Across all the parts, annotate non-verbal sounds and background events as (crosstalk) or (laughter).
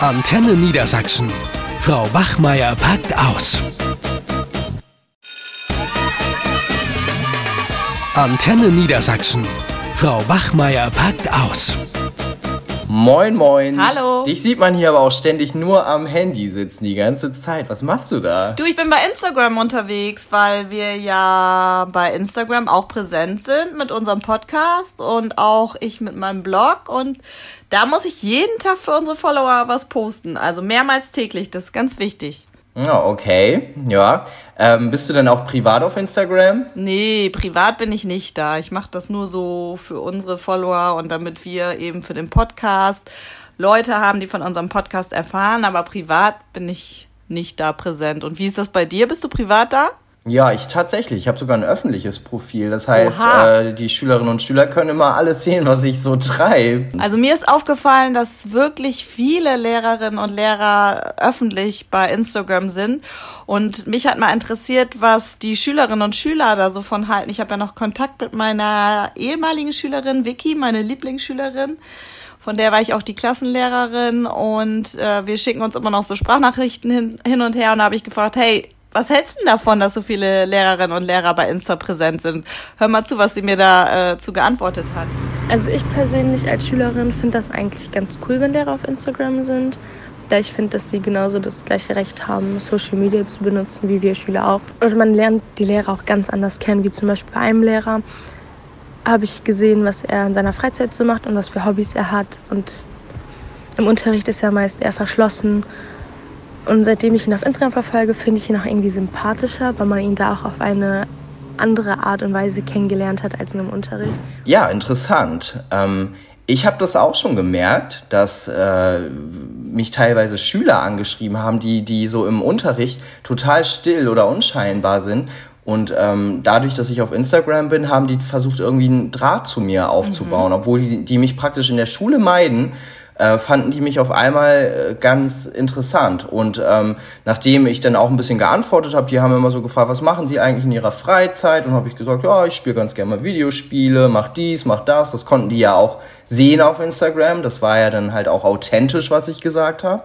Antenne Niedersachsen. Frau Wachmeier packt aus. Antenne Niedersachsen. Frau Wachmeier packt aus. Moin, moin. Hallo. Dich sieht man hier aber auch ständig nur am Handy sitzen die ganze Zeit. Was machst du da? Du, ich bin bei Instagram unterwegs, weil wir ja bei Instagram auch präsent sind mit unserem Podcast und auch ich mit meinem Blog. Und da muss ich jeden Tag für unsere Follower was posten. Also mehrmals täglich. Das ist ganz wichtig. Okay. Ja. Ähm, bist du denn auch privat auf Instagram? Nee, privat bin ich nicht da. Ich mache das nur so für unsere Follower und damit wir eben für den Podcast Leute haben, die von unserem Podcast erfahren. Aber privat bin ich nicht da präsent. Und wie ist das bei dir? Bist du privat da? Ja, ich tatsächlich. Ich habe sogar ein öffentliches Profil. Das heißt, äh, die Schülerinnen und Schüler können immer alles sehen, was ich so treibe. Also mir ist aufgefallen, dass wirklich viele Lehrerinnen und Lehrer öffentlich bei Instagram sind. Und mich hat mal interessiert, was die Schülerinnen und Schüler da so von halten. Ich habe ja noch Kontakt mit meiner ehemaligen Schülerin Vicky, meine Lieblingsschülerin. Von der war ich auch die Klassenlehrerin und äh, wir schicken uns immer noch so Sprachnachrichten hin, hin und her. Und da habe ich gefragt, hey, was hältst du denn davon, dass so viele Lehrerinnen und Lehrer bei Insta präsent sind? Hör mal zu, was sie mir da äh, geantwortet hat. Also ich persönlich als Schülerin finde das eigentlich ganz cool, wenn Lehrer auf Instagram sind, da ich finde, dass sie genauso das gleiche Recht haben, Social Media zu benutzen, wie wir Schüler auch. Und man lernt die Lehrer auch ganz anders kennen, wie zum Beispiel bei einem Lehrer habe ich gesehen, was er in seiner Freizeit so macht und was für Hobbys er hat. Und im Unterricht ist er meist eher verschlossen und seitdem ich ihn auf Instagram verfolge, finde ich ihn auch irgendwie sympathischer, weil man ihn da auch auf eine andere Art und Weise kennengelernt hat als in einem Unterricht. Ja, interessant. Ähm, ich habe das auch schon gemerkt, dass äh, mich teilweise Schüler angeschrieben haben, die, die so im Unterricht total still oder unscheinbar sind. Und ähm, dadurch, dass ich auf Instagram bin, haben die versucht, irgendwie einen Draht zu mir aufzubauen, mhm. obwohl die, die mich praktisch in der Schule meiden äh, fanden die mich auf einmal äh, ganz interessant. Und ähm, nachdem ich dann auch ein bisschen geantwortet habe, die haben immer so gefragt, was machen sie eigentlich in ihrer Freizeit? Und habe ich gesagt, ja, ich spiele ganz gerne mal Videospiele, mach dies, mach das. Das konnten die ja auch sehen auf Instagram. Das war ja dann halt auch authentisch, was ich gesagt habe.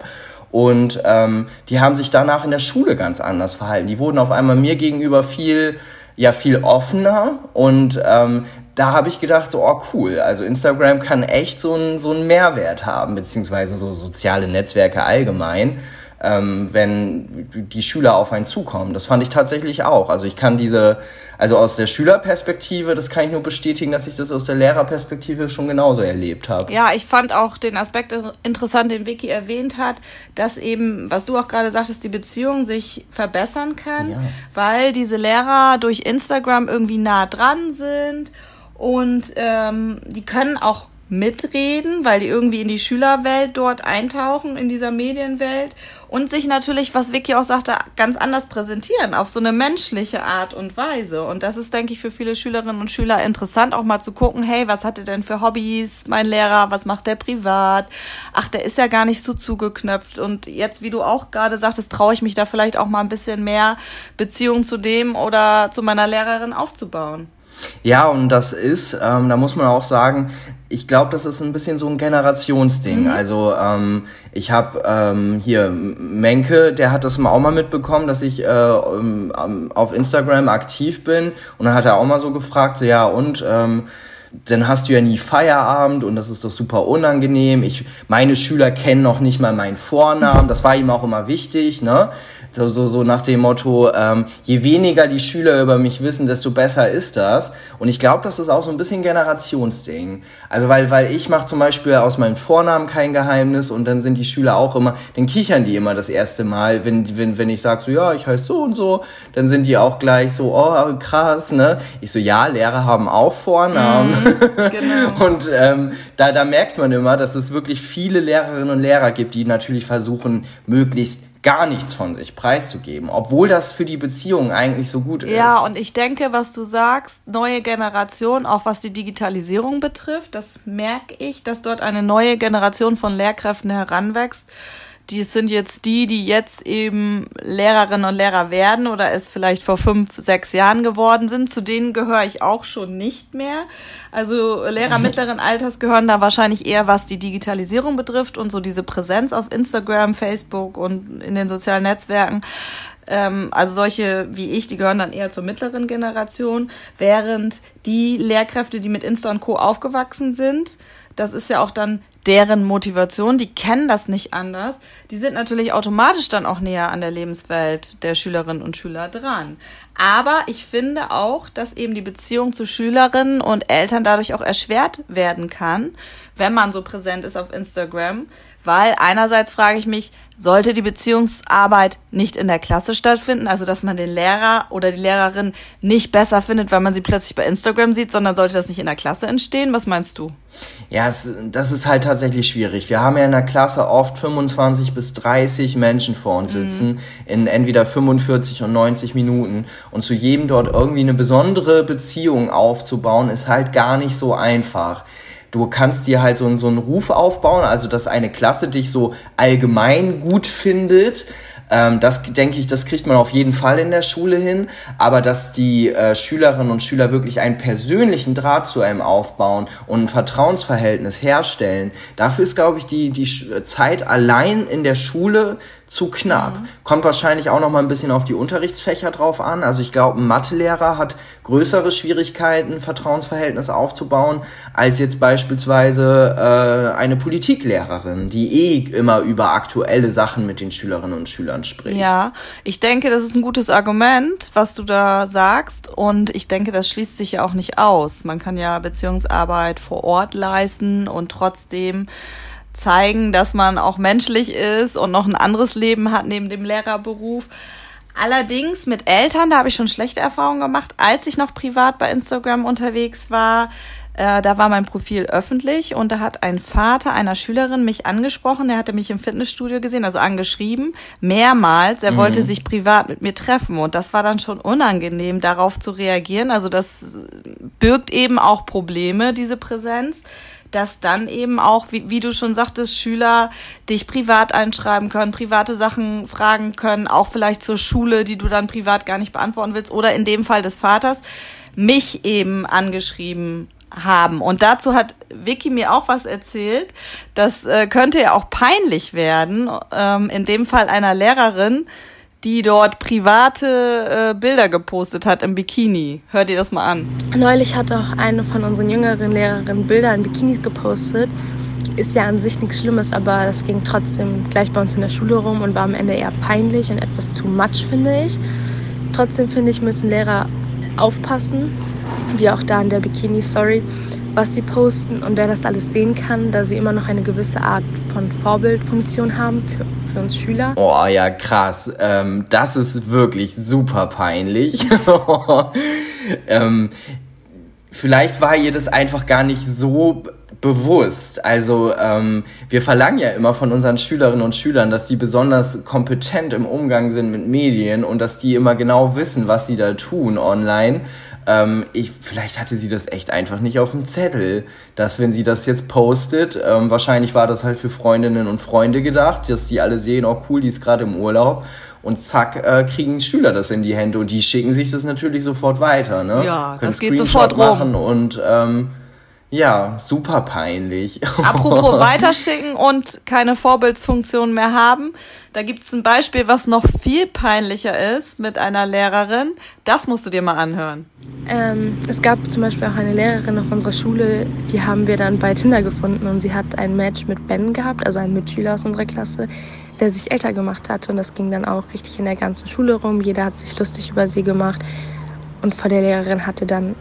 Und ähm, die haben sich danach in der Schule ganz anders verhalten. Die wurden auf einmal mir gegenüber viel ja viel offener und ähm, da habe ich gedacht, so, oh cool, also Instagram kann echt so einen so einen Mehrwert haben, beziehungsweise so soziale Netzwerke allgemein, ähm, wenn die Schüler auf einen zukommen. Das fand ich tatsächlich auch. Also ich kann diese, also aus der Schülerperspektive, das kann ich nur bestätigen, dass ich das aus der Lehrerperspektive schon genauso erlebt habe. Ja, ich fand auch den Aspekt interessant, den Vicky erwähnt hat, dass eben, was du auch gerade sagtest, die Beziehung sich verbessern kann, ja. weil diese Lehrer durch Instagram irgendwie nah dran sind und ähm, die können auch mitreden, weil die irgendwie in die Schülerwelt dort eintauchen, in dieser Medienwelt und sich natürlich, was Vicky auch sagte, ganz anders präsentieren, auf so eine menschliche Art und Weise. Und das ist, denke ich, für viele Schülerinnen und Schüler interessant, auch mal zu gucken, hey, was hat er denn für Hobbys, mein Lehrer, was macht der privat? Ach, der ist ja gar nicht so zugeknöpft. Und jetzt, wie du auch gerade sagtest, traue ich mich da vielleicht auch mal ein bisschen mehr Beziehung zu dem oder zu meiner Lehrerin aufzubauen. Ja, und das ist, ähm, da muss man auch sagen, ich glaube, das ist ein bisschen so ein Generationsding. Mhm. Also ähm, ich habe ähm, hier Menke, der hat das auch mal mitbekommen, dass ich äh, ähm, auf Instagram aktiv bin. Und dann hat er auch mal so gefragt, so ja und ähm, dann hast du ja nie Feierabend und das ist doch super unangenehm. Ich, meine Schüler kennen noch nicht mal meinen Vornamen. Das war ihm auch immer wichtig, ne? So, so, so nach dem Motto, ähm, je weniger die Schüler über mich wissen, desto besser ist das. Und ich glaube, das ist auch so ein bisschen Generationsding. Also weil, weil ich mache zum Beispiel aus meinem Vornamen kein Geheimnis und dann sind die Schüler auch immer, dann kichern die immer das erste Mal, wenn, wenn, wenn ich sage so, ja, ich heiße so und so, dann sind die auch gleich so, oh, krass, ne? Ich so, ja, Lehrer haben auch Vornamen. Mhm, (laughs) genau. und ähm, da, da merkt man immer, dass es wirklich viele Lehrerinnen und Lehrer gibt, die natürlich versuchen, möglichst gar nichts von sich preiszugeben, obwohl das für die Beziehung eigentlich so gut ist. Ja, und ich denke, was du sagst, neue Generation, auch was die Digitalisierung betrifft, das merke ich, dass dort eine neue Generation von Lehrkräften heranwächst, die sind jetzt die, die jetzt eben Lehrerinnen und Lehrer werden oder es vielleicht vor fünf, sechs Jahren geworden sind. Zu denen gehöre ich auch schon nicht mehr. Also Lehrer (laughs) mittleren Alters gehören da wahrscheinlich eher, was die Digitalisierung betrifft und so diese Präsenz auf Instagram, Facebook und in den sozialen Netzwerken. Ähm, also solche wie ich, die gehören dann eher zur mittleren Generation, während die Lehrkräfte, die mit Insta und Co. aufgewachsen sind, das ist ja auch dann deren Motivation, die kennen das nicht anders. Die sind natürlich automatisch dann auch näher an der Lebenswelt der Schülerinnen und Schüler dran. Aber ich finde auch, dass eben die Beziehung zu Schülerinnen und Eltern dadurch auch erschwert werden kann, wenn man so präsent ist auf Instagram, weil einerseits frage ich mich, sollte die Beziehungsarbeit nicht in der Klasse stattfinden, also dass man den Lehrer oder die Lehrerin nicht besser findet, weil man sie plötzlich bei Instagram sieht, sondern sollte das nicht in der Klasse entstehen? Was meinst du? Ja, es, das ist halt tatsächlich schwierig. Wir haben ja in der Klasse oft 25 bis 30 Menschen vor uns mhm. sitzen, mhm. in entweder 45 und 90 Minuten. Und zu jedem dort irgendwie eine besondere Beziehung aufzubauen, ist halt gar nicht so einfach du kannst dir halt so, so einen Ruf aufbauen, also dass eine Klasse dich so allgemein gut findet. Ähm, das denke ich, das kriegt man auf jeden Fall in der Schule hin. Aber dass die äh, Schülerinnen und Schüler wirklich einen persönlichen Draht zu einem aufbauen und ein Vertrauensverhältnis herstellen, dafür ist, glaube ich, die, die Zeit allein in der Schule zu knapp. Mhm. Kommt wahrscheinlich auch noch mal ein bisschen auf die Unterrichtsfächer drauf an. Also ich glaube, ein Mathelehrer hat größere Schwierigkeiten, Vertrauensverhältnis aufzubauen, als jetzt beispielsweise äh, eine Politiklehrerin, die eh immer über aktuelle Sachen mit den Schülerinnen und Schülern spricht. Ja, ich denke, das ist ein gutes Argument, was du da sagst. Und ich denke, das schließt sich ja auch nicht aus. Man kann ja Beziehungsarbeit vor Ort leisten und trotzdem zeigen, dass man auch menschlich ist und noch ein anderes Leben hat neben dem Lehrerberuf. Allerdings mit Eltern, da habe ich schon schlechte Erfahrungen gemacht, als ich noch privat bei Instagram unterwegs war. Äh, da war mein Profil öffentlich und da hat ein Vater einer Schülerin mich angesprochen. Der hatte mich im Fitnessstudio gesehen, also angeschrieben, mehrmals. Er mhm. wollte sich privat mit mir treffen und das war dann schon unangenehm, darauf zu reagieren. Also das birgt eben auch Probleme, diese Präsenz dass dann eben auch, wie, wie du schon sagtest, Schüler dich privat einschreiben können, private Sachen fragen können, auch vielleicht zur Schule, die du dann privat gar nicht beantworten willst, oder in dem Fall des Vaters, mich eben angeschrieben haben. Und dazu hat Vicky mir auch was erzählt. Das äh, könnte ja auch peinlich werden, ähm, in dem Fall einer Lehrerin, die dort private äh, Bilder gepostet hat im Bikini. Hört ihr das mal an. Neulich hat auch eine von unseren jüngeren Lehrerinnen Bilder in Bikinis gepostet. Ist ja an sich nichts Schlimmes, aber das ging trotzdem gleich bei uns in der Schule rum und war am Ende eher peinlich und etwas too much, finde ich. Trotzdem finde ich, müssen Lehrer aufpassen, wie auch da in der Bikini-Story, was sie posten und wer das alles sehen kann, da sie immer noch eine gewisse Art von Vorbildfunktion haben für für uns Schüler. Oh ja, krass. Ähm, das ist wirklich super peinlich. (laughs) ähm, vielleicht war ihr das einfach gar nicht so bewusst. Also ähm, wir verlangen ja immer von unseren Schülerinnen und Schülern, dass die besonders kompetent im Umgang sind mit Medien und dass die immer genau wissen, was sie da tun online. Ähm, ich, vielleicht hatte sie das echt einfach nicht auf dem Zettel, dass wenn sie das jetzt postet, ähm, wahrscheinlich war das halt für Freundinnen und Freunde gedacht, dass die alle sehen, oh cool, die ist gerade im Urlaub. Und zack, äh, kriegen Schüler das in die Hände und die schicken sich das natürlich sofort weiter. Ne? Ja, Können das geht sofort rum. Und ähm, ja, super peinlich. Apropos (laughs) weiterschicken und keine Vorbildsfunktion mehr haben. Da gibt's ein Beispiel, was noch viel peinlicher ist mit einer Lehrerin. Das musst du dir mal anhören. Ähm, es gab zum Beispiel auch eine Lehrerin auf unserer Schule, die haben wir dann bei Tinder gefunden und sie hat ein Match mit Ben gehabt, also ein Mitschüler aus unserer Klasse, der sich älter gemacht hat und das ging dann auch richtig in der ganzen Schule rum. Jeder hat sich lustig über sie gemacht und vor der Lehrerin hatte dann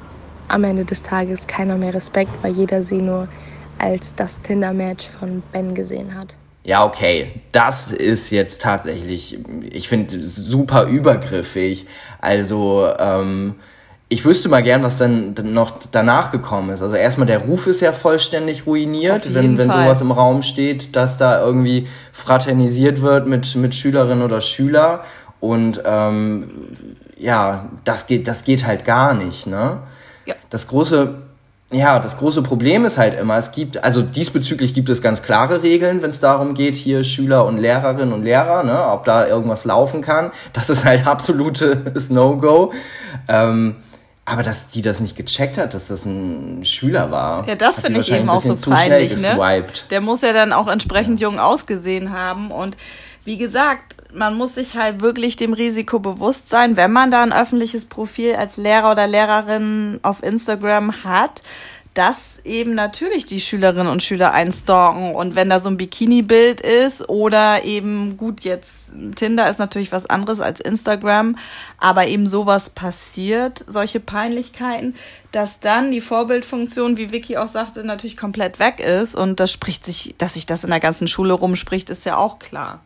am Ende des Tages keiner mehr Respekt, weil jeder sie nur als das Tinder-Match von Ben gesehen hat. Ja, okay, das ist jetzt tatsächlich, ich finde, super übergriffig. Also, ähm, ich wüsste mal gern, was dann noch danach gekommen ist. Also erstmal der Ruf ist ja vollständig ruiniert, wenn, wenn sowas im Raum steht, dass da irgendwie fraternisiert wird mit, mit Schülerinnen oder Schüler. Und ähm, ja, das geht, das geht halt gar nicht, ne? Ja. Das große ja, das große Problem ist halt immer, es gibt, also diesbezüglich gibt es ganz klare Regeln, wenn es darum geht, hier Schüler und Lehrerinnen und Lehrer, ne, ob da irgendwas laufen kann. Das ist halt (laughs) absolutes No-Go. Ähm, aber dass die das nicht gecheckt hat, dass das ein Schüler war. Ja, das finde ich eben auch so peinlich, ne? Der muss ja dann auch entsprechend jung ausgesehen haben und wie gesagt, man muss sich halt wirklich dem Risiko bewusst sein, wenn man da ein öffentliches Profil als Lehrer oder Lehrerin auf Instagram hat, dass eben natürlich die Schülerinnen und Schüler einstalken und wenn da so ein Bikini-Bild ist oder eben gut jetzt Tinder ist natürlich was anderes als Instagram, aber eben sowas passiert, solche Peinlichkeiten, dass dann die Vorbildfunktion, wie Vicky auch sagte, natürlich komplett weg ist und das spricht sich, dass sich das in der ganzen Schule rumspricht, ist ja auch klar.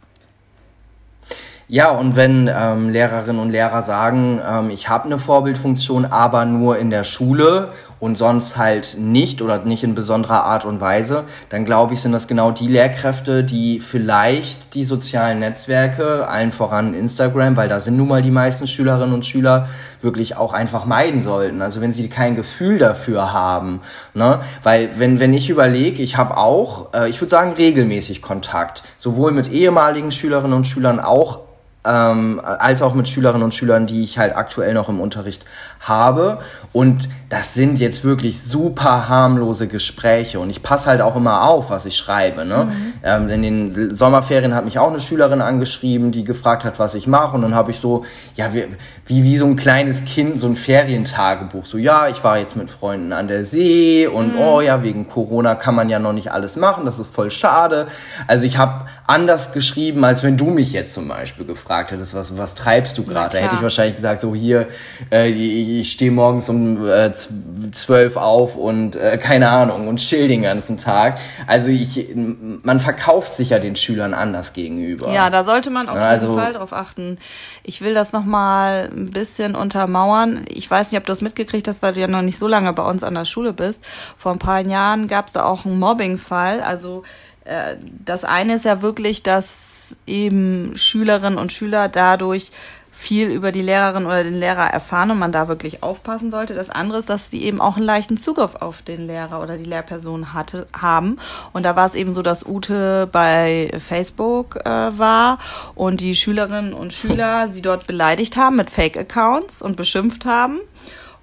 Ja, und wenn ähm, Lehrerinnen und Lehrer sagen, ähm, ich habe eine Vorbildfunktion, aber nur in der Schule und sonst halt nicht oder nicht in besonderer Art und Weise, dann glaube ich, sind das genau die Lehrkräfte, die vielleicht die sozialen Netzwerke, allen voran Instagram, weil da sind nun mal die meisten Schülerinnen und Schüler, wirklich auch einfach meiden sollten. Also wenn sie kein Gefühl dafür haben. Ne? Weil wenn, wenn ich überlege, ich habe auch, äh, ich würde sagen, regelmäßig Kontakt, sowohl mit ehemaligen Schülerinnen und Schülern auch ähm, als auch mit Schülerinnen und Schülern, die ich halt aktuell noch im Unterricht habe. Und das sind jetzt wirklich super harmlose Gespräche. Und ich passe halt auch immer auf, was ich schreibe. Ne? Mhm. Ähm, in den Sommerferien hat mich auch eine Schülerin angeschrieben, die gefragt hat, was ich mache. Und dann habe ich so, ja, wie, wie, wie so ein kleines Kind, so ein Ferientagebuch. So, ja, ich war jetzt mit Freunden an der See und mhm. oh ja, wegen Corona kann man ja noch nicht alles machen. Das ist voll schade. Also ich habe anders geschrieben, als wenn du mich jetzt zum Beispiel gefragt hättest, was, was treibst du gerade? Da hätte ich wahrscheinlich gesagt, so hier, äh, ich stehe morgens um äh, zwölf auf und äh, keine Ahnung und chill den ganzen Tag. Also ich, man verkauft sich ja den Schülern anders gegenüber. Ja, da sollte man auf jeden also, Fall drauf achten. Ich will das nochmal ein bisschen untermauern. Ich weiß nicht, ob du das mitgekriegt hast, weil du ja noch nicht so lange bei uns an der Schule bist. Vor ein paar Jahren gab es da auch einen Mobbing-Fall. Also äh, das eine ist ja wirklich, dass eben Schülerinnen und Schüler dadurch viel über die Lehrerin oder den Lehrer erfahren und man da wirklich aufpassen sollte. Das andere ist, dass sie eben auch einen leichten Zugriff auf den Lehrer oder die Lehrperson hatte, haben. Und da war es eben so, dass Ute bei Facebook äh, war und die Schülerinnen und Schüler (laughs) sie dort beleidigt haben mit Fake-Accounts und beschimpft haben.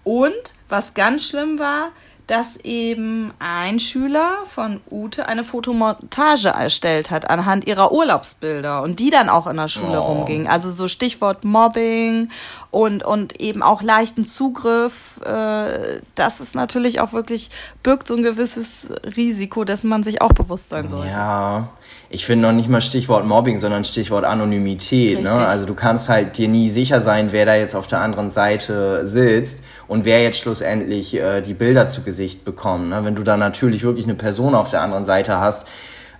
Und was ganz schlimm war, dass eben ein Schüler von Ute eine Fotomontage erstellt hat anhand ihrer Urlaubsbilder und die dann auch in der Schule oh. rumging. Also so Stichwort Mobbing und, und eben auch leichten Zugriff. Äh, das ist natürlich auch wirklich, birgt so ein gewisses Risiko, dass man sich auch bewusst sein sollte. Ja, ich finde noch nicht mal Stichwort Mobbing, sondern Stichwort Anonymität. Ne? Also du kannst halt dir nie sicher sein, wer da jetzt auf der anderen Seite sitzt und wer jetzt schlussendlich äh, die Bilder zu Gesicht bekommt. Ne? Wenn du da natürlich wirklich eine Person auf der anderen Seite hast,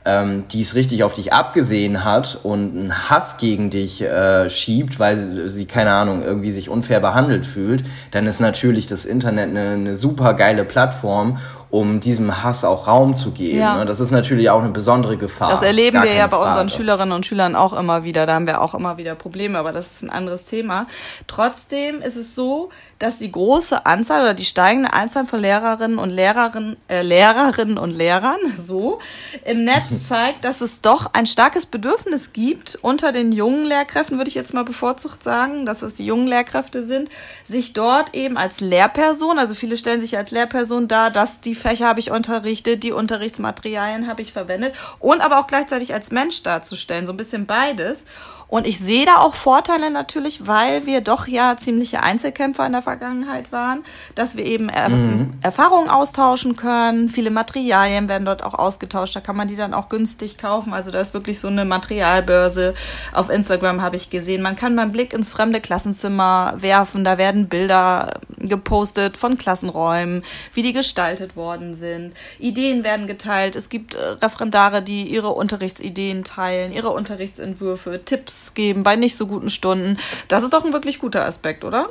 ähm, die es richtig auf dich abgesehen hat und einen Hass gegen dich äh, schiebt, weil sie, sie, keine Ahnung, irgendwie sich unfair behandelt fühlt, dann ist natürlich das Internet eine, eine super geile Plattform, um diesem Hass auch Raum zu geben. Ja. Ne? Das ist natürlich auch eine besondere Gefahr. Das erleben wir ja bei Frage. unseren Schülerinnen und Schülern auch immer wieder. Da haben wir auch immer wieder Probleme, aber das ist ein anderes Thema. Trotzdem ist es so, dass die große Anzahl oder die steigende Anzahl von Lehrerinnen und Lehrerinnen, äh, Lehrerinnen und Lehrern (laughs) so im Netz (laughs) zeigt, dass es doch ein starkes Bedürfnis gibt unter den jungen Lehrkräften, würde ich jetzt mal bevorzugt sagen, dass es die jungen Lehrkräfte sind, sich dort eben als Lehrperson, also viele stellen sich als Lehrperson dar, dass die Fächer habe ich unterrichtet, die Unterrichtsmaterialien habe ich verwendet und aber auch gleichzeitig als Mensch darzustellen, so ein bisschen beides. Und ich sehe da auch Vorteile natürlich, weil wir doch ja ziemliche Einzelkämpfer in der Vergangenheit waren, dass wir eben er mhm. Erfahrungen austauschen können. Viele Materialien werden dort auch ausgetauscht. Da kann man die dann auch günstig kaufen. Also da ist wirklich so eine Materialbörse. Auf Instagram habe ich gesehen. Man kann beim Blick ins fremde Klassenzimmer werfen. Da werden Bilder gepostet von Klassenräumen, wie die gestaltet worden sind. Ideen werden geteilt. Es gibt äh, Referendare, die ihre Unterrichtsideen teilen, ihre Unterrichtsentwürfe, Tipps geben bei nicht so guten Stunden. Das ist doch ein wirklich guter Aspekt, oder?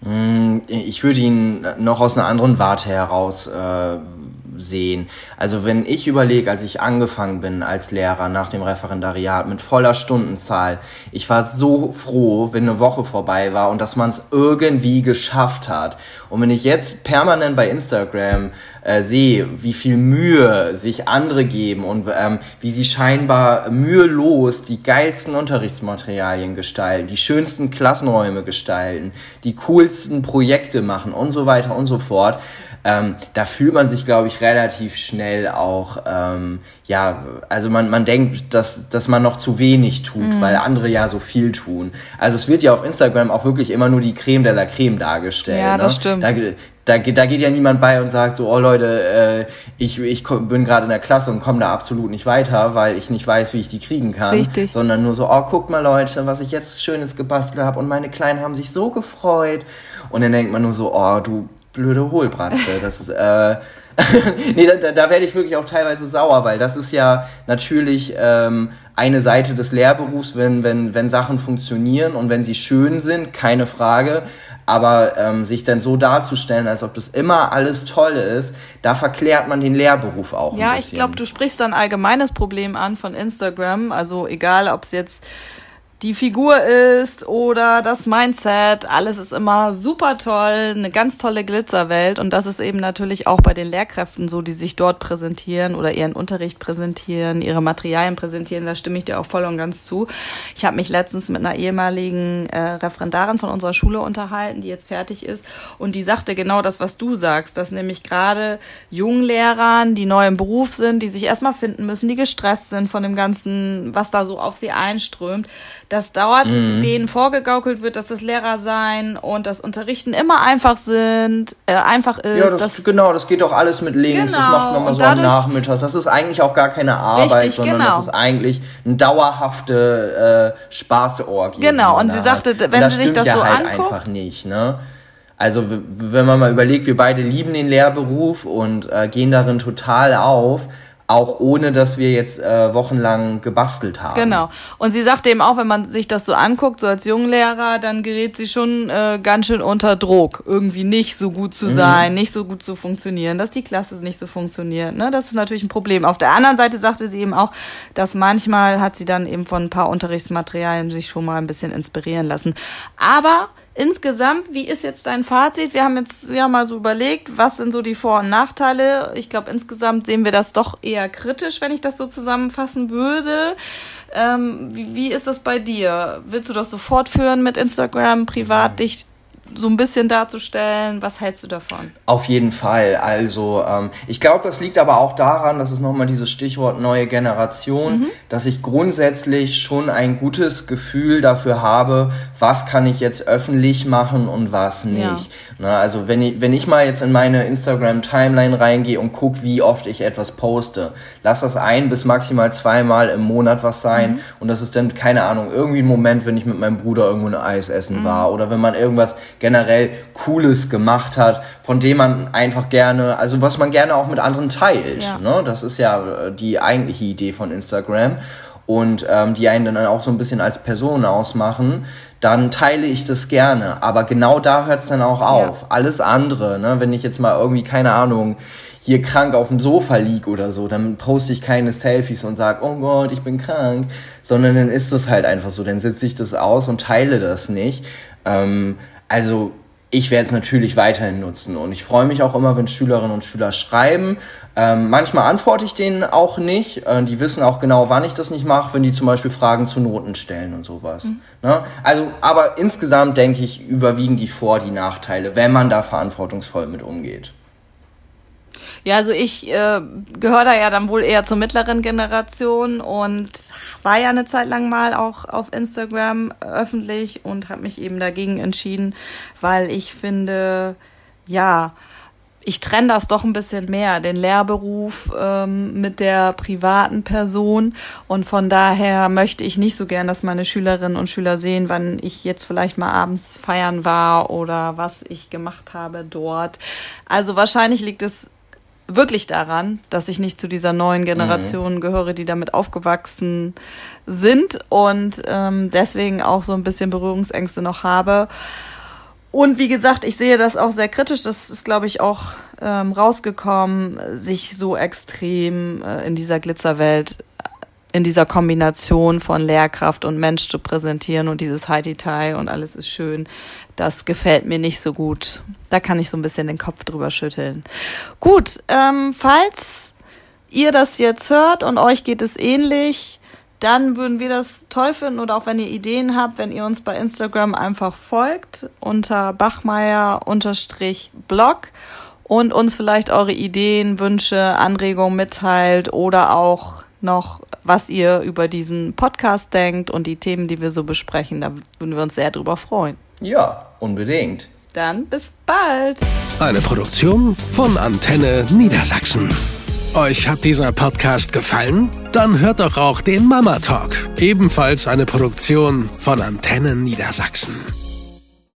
Mm, ich würde ihn noch aus einer anderen Warte heraus äh, sehen. Also wenn ich überlege, als ich angefangen bin als Lehrer nach dem Referendariat mit voller Stundenzahl, ich war so froh, wenn eine Woche vorbei war und dass man es irgendwie geschafft hat. Und wenn ich jetzt permanent bei Instagram äh, sehe, wie viel Mühe sich andere geben und ähm, wie sie scheinbar mühelos die geilsten Unterrichtsmaterialien gestalten, die schönsten Klassenräume gestalten, die coolsten Projekte machen und so weiter und so fort, ähm, da fühlt man sich, glaube ich, relativ schnell auch, ähm, ja, also man, man denkt, dass, dass man noch zu wenig tut, mhm. weil andere ja so viel tun. Also es wird ja auf Instagram auch wirklich immer nur die Creme de la Creme dargestellt. Ja, ne? das stimmt. Da, da, da geht ja niemand bei und sagt so, oh Leute, äh, ich, ich bin gerade in der Klasse und komme da absolut nicht weiter, weil ich nicht weiß, wie ich die kriegen kann. Richtig. Sondern nur so, oh, guck mal Leute, was ich jetzt Schönes gebastelt habe und meine Kleinen haben sich so gefreut. Und dann denkt man nur so, oh, du blöde Hohlbratze. Das ist, äh, (laughs) nee, da, da werde ich wirklich auch teilweise sauer, weil das ist ja natürlich ähm, eine Seite des Lehrberufs, wenn, wenn, wenn Sachen funktionieren und wenn sie schön sind, keine Frage. Aber ähm, sich dann so darzustellen, als ob das immer alles toll ist, da verklärt man den Lehrberuf auch. Ja, ich glaube, du sprichst dann allgemeines Problem an von Instagram. Also egal, ob es jetzt die Figur ist oder das Mindset. Alles ist immer super toll, eine ganz tolle Glitzerwelt. Und das ist eben natürlich auch bei den Lehrkräften so, die sich dort präsentieren oder ihren Unterricht präsentieren, ihre Materialien präsentieren. Da stimme ich dir auch voll und ganz zu. Ich habe mich letztens mit einer ehemaligen äh, Referendarin von unserer Schule unterhalten, die jetzt fertig ist. Und die sagte genau das, was du sagst, dass nämlich gerade jungen Lehrern, die neu im Beruf sind, die sich erstmal finden müssen, die gestresst sind von dem Ganzen, was da so auf sie einströmt, dass dort mhm. denen vorgegaukelt wird, dass das Lehrer sein und das Unterrichten immer einfach sind, äh, einfach ist. Ja, das, genau, das geht auch alles mit links, genau. das macht man mal so am Nachmittag. Das ist eigentlich auch gar keine Arbeit, richtig, sondern genau. das ist eigentlich eine dauerhafte äh, Spaßorgie. Genau, und sie sagte, wenn sie sich das ja so halt anguckt, einfach nicht, ne? Also wenn man mal überlegt, wir beide lieben den Lehrberuf und äh, gehen darin total auf, auch ohne dass wir jetzt äh, wochenlang gebastelt haben. Genau. Und sie sagte eben auch, wenn man sich das so anguckt, so als Junglehrer, dann gerät sie schon äh, ganz schön unter Druck, irgendwie nicht so gut zu mhm. sein, mhm. nicht so gut zu funktionieren, dass die Klasse nicht so funktioniert. Ne? Das ist natürlich ein Problem. Auf der anderen Seite sagte sie eben auch, dass manchmal hat sie dann eben von ein paar Unterrichtsmaterialien sich schon mal ein bisschen inspirieren lassen. Aber Insgesamt, wie ist jetzt dein Fazit? Wir haben jetzt ja mal so überlegt, was sind so die Vor- und Nachteile. Ich glaube, insgesamt sehen wir das doch eher kritisch, wenn ich das so zusammenfassen würde. Ähm, wie, wie ist das bei dir? Willst du das so fortführen mit Instagram, privat dich so ein bisschen darzustellen. Was hältst du davon? Auf jeden Fall. Also ähm, ich glaube, das liegt aber auch daran, dass es nochmal dieses Stichwort neue Generation, mhm. dass ich grundsätzlich schon ein gutes Gefühl dafür habe, was kann ich jetzt öffentlich machen und was nicht. Ja. Na, also wenn ich, wenn ich mal jetzt in meine Instagram-Timeline reingehe und gucke, wie oft ich etwas poste, lass das ein bis maximal zweimal im Monat was sein. Mhm. Und das ist dann, keine Ahnung, irgendwie ein Moment, wenn ich mit meinem Bruder irgendwo ein Eis essen mhm. war oder wenn man irgendwas generell Cooles gemacht hat, von dem man einfach gerne, also was man gerne auch mit anderen teilt. Ja. Ne? Das ist ja äh, die eigentliche Idee von Instagram und ähm, die einen dann auch so ein bisschen als Person ausmachen, dann teile ich das gerne. Aber genau da hört es dann auch auf. Ja. Alles andere, ne? wenn ich jetzt mal irgendwie, keine Ahnung, hier krank auf dem Sofa lieg oder so, dann poste ich keine Selfies und sag, oh Gott, ich bin krank, sondern dann ist das halt einfach so, dann sitze ich das aus und teile das nicht. Ähm, also ich werde es natürlich weiterhin nutzen und ich freue mich auch immer, wenn Schülerinnen und Schüler schreiben. Ähm, manchmal antworte ich denen auch nicht. Äh, die wissen auch genau, wann ich das nicht mache, wenn die zum Beispiel Fragen zu Noten stellen und sowas. Mhm. Ne? Also, aber insgesamt denke ich, überwiegen die Vor-, die Nachteile, wenn man da verantwortungsvoll mit umgeht. Ja, also ich äh, gehöre da ja dann wohl eher zur mittleren Generation und war ja eine Zeit lang mal auch auf Instagram öffentlich und habe mich eben dagegen entschieden, weil ich finde, ja, ich trenne das doch ein bisschen mehr, den Lehrberuf ähm, mit der privaten Person. Und von daher möchte ich nicht so gern, dass meine Schülerinnen und Schüler sehen, wann ich jetzt vielleicht mal abends feiern war oder was ich gemacht habe dort. Also wahrscheinlich liegt es wirklich daran, dass ich nicht zu dieser neuen Generation mhm. gehöre, die damit aufgewachsen sind und ähm, deswegen auch so ein bisschen Berührungsängste noch habe. Und wie gesagt, ich sehe das auch sehr kritisch. Das ist, glaube ich, auch ähm, rausgekommen, sich so extrem äh, in dieser Glitzerwelt, in dieser Kombination von Lehrkraft und Mensch zu präsentieren und dieses High Detail und alles ist schön. Das gefällt mir nicht so gut. Da kann ich so ein bisschen den Kopf drüber schütteln. Gut, ähm, falls ihr das jetzt hört und euch geht es ähnlich, dann würden wir das toll finden oder auch wenn ihr Ideen habt, wenn ihr uns bei Instagram einfach folgt unter Bachmeier-Blog und uns vielleicht eure Ideen, Wünsche, Anregungen mitteilt oder auch noch, was ihr über diesen Podcast denkt und die Themen, die wir so besprechen. Da würden wir uns sehr drüber freuen. Ja, unbedingt. Dann bis bald. Eine Produktion von Antenne Niedersachsen. Euch hat dieser Podcast gefallen? Dann hört doch auch den Mama Talk, ebenfalls eine Produktion von Antenne Niedersachsen.